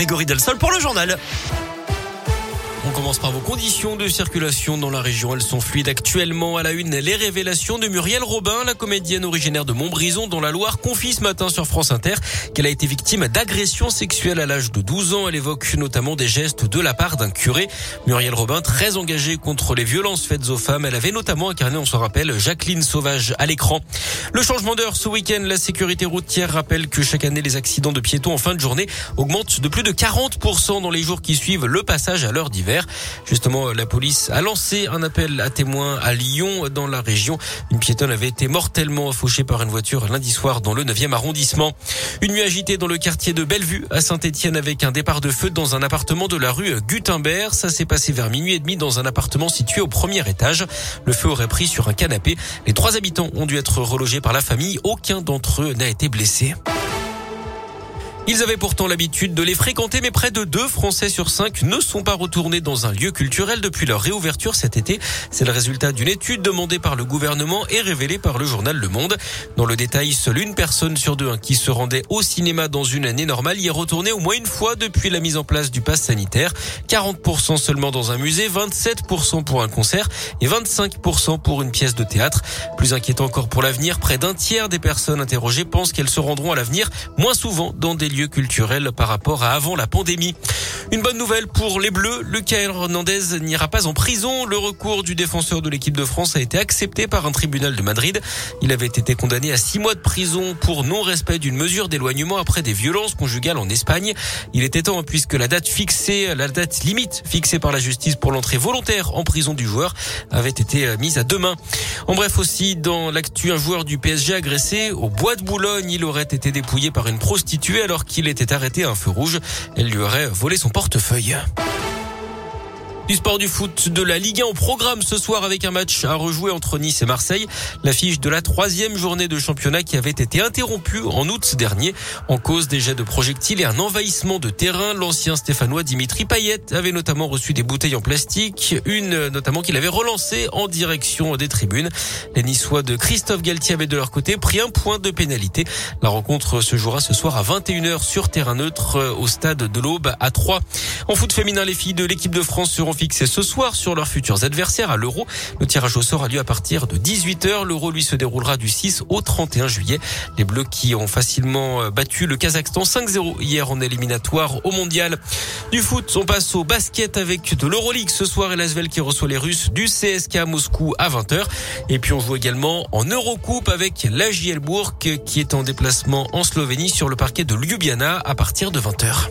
Grégory Delsol pour le journal. On commence par vos conditions de circulation dans la région. Elles sont fluides actuellement à la une. Les révélations de Muriel Robin, la comédienne originaire de Montbrison, dont la Loire, confie ce matin sur France Inter qu'elle a été victime d'agressions sexuelles à l'âge de 12 ans. Elle évoque notamment des gestes de la part d'un curé. Muriel Robin, très engagée contre les violences faites aux femmes. Elle avait notamment incarné, on se rappelle, Jacqueline Sauvage à l'écran. Le changement d'heure ce week-end, la sécurité routière rappelle que chaque année, les accidents de piétons en fin de journée augmentent de plus de 40% dans les jours qui suivent le passage à l'heure d'hiver. Justement, la police a lancé un appel à témoins à Lyon, dans la région. Une piétonne avait été mortellement fauchée par une voiture lundi soir dans le 9e arrondissement. Une nuit agitée dans le quartier de Bellevue, à Saint-Etienne, avec un départ de feu dans un appartement de la rue Gutenberg. Ça s'est passé vers minuit et demi dans un appartement situé au premier étage. Le feu aurait pris sur un canapé. Les trois habitants ont dû être relogés par la famille. Aucun d'entre eux n'a été blessé. Ils avaient pourtant l'habitude de les fréquenter, mais près de deux Français sur cinq ne sont pas retournés dans un lieu culturel depuis leur réouverture cet été. C'est le résultat d'une étude demandée par le gouvernement et révélée par le journal Le Monde. Dans le détail, seule une personne sur deux qui se rendait au cinéma dans une année normale y est retournée au moins une fois depuis la mise en place du pass sanitaire. 40% seulement dans un musée, 27% pour un concert et 25% pour une pièce de théâtre. Plus inquiétant encore pour l'avenir, près d'un tiers des personnes interrogées pensent qu'elles se rendront à l'avenir moins souvent dans des lieux culturels par rapport à avant la pandémie. Une bonne nouvelle pour les Bleus, Lucas Hernandez n'ira pas en prison. Le recours du défenseur de l'équipe de France a été accepté par un tribunal de Madrid. Il avait été condamné à six mois de prison pour non-respect d'une mesure d'éloignement après des violences conjugales en Espagne. Il était temps puisque la date fixée, la date limite fixée par la justice pour l'entrée volontaire en prison du joueur avait été mise à demain. En bref aussi, dans l'actu, un joueur du PSG agressé au bois de Boulogne, il aurait été dépouillé par une prostituée alors qu'il était arrêté à un feu rouge. Elle lui aurait volé son portefeuille. Du sport du foot de la Ligue 1 au programme ce soir avec un match à rejouer entre Nice et Marseille. L'affiche de la troisième journée de championnat qui avait été interrompue en août dernier en cause des jets de projectiles et un envahissement de terrain. L'ancien Stéphanois Dimitri Payet avait notamment reçu des bouteilles en plastique, une notamment qu'il avait relancée en direction des tribunes. Les Niçois de Christophe Galtier avaient de leur côté pris un point de pénalité. La rencontre se jouera ce soir à 21h sur terrain neutre au stade de l'Aube à 3. En foot féminin, les filles de l'équipe de France seront fixés ce soir sur leurs futurs adversaires à l'Euro. Le tirage au sort a lieu à partir de 18h. L'Euro, lui, se déroulera du 6 au 31 juillet. Les Bleus qui ont facilement euh, battu le Kazakhstan 5-0 hier en éliminatoire au Mondial. Du foot, on passe au basket avec de l'Euroleague ce soir et l'Asvel qui reçoit les Russes du CSK Moscou à 20h. Et puis on joue également en Eurocoupe avec la Bourg qui est en déplacement en Slovénie sur le parquet de Ljubljana à partir de 20h.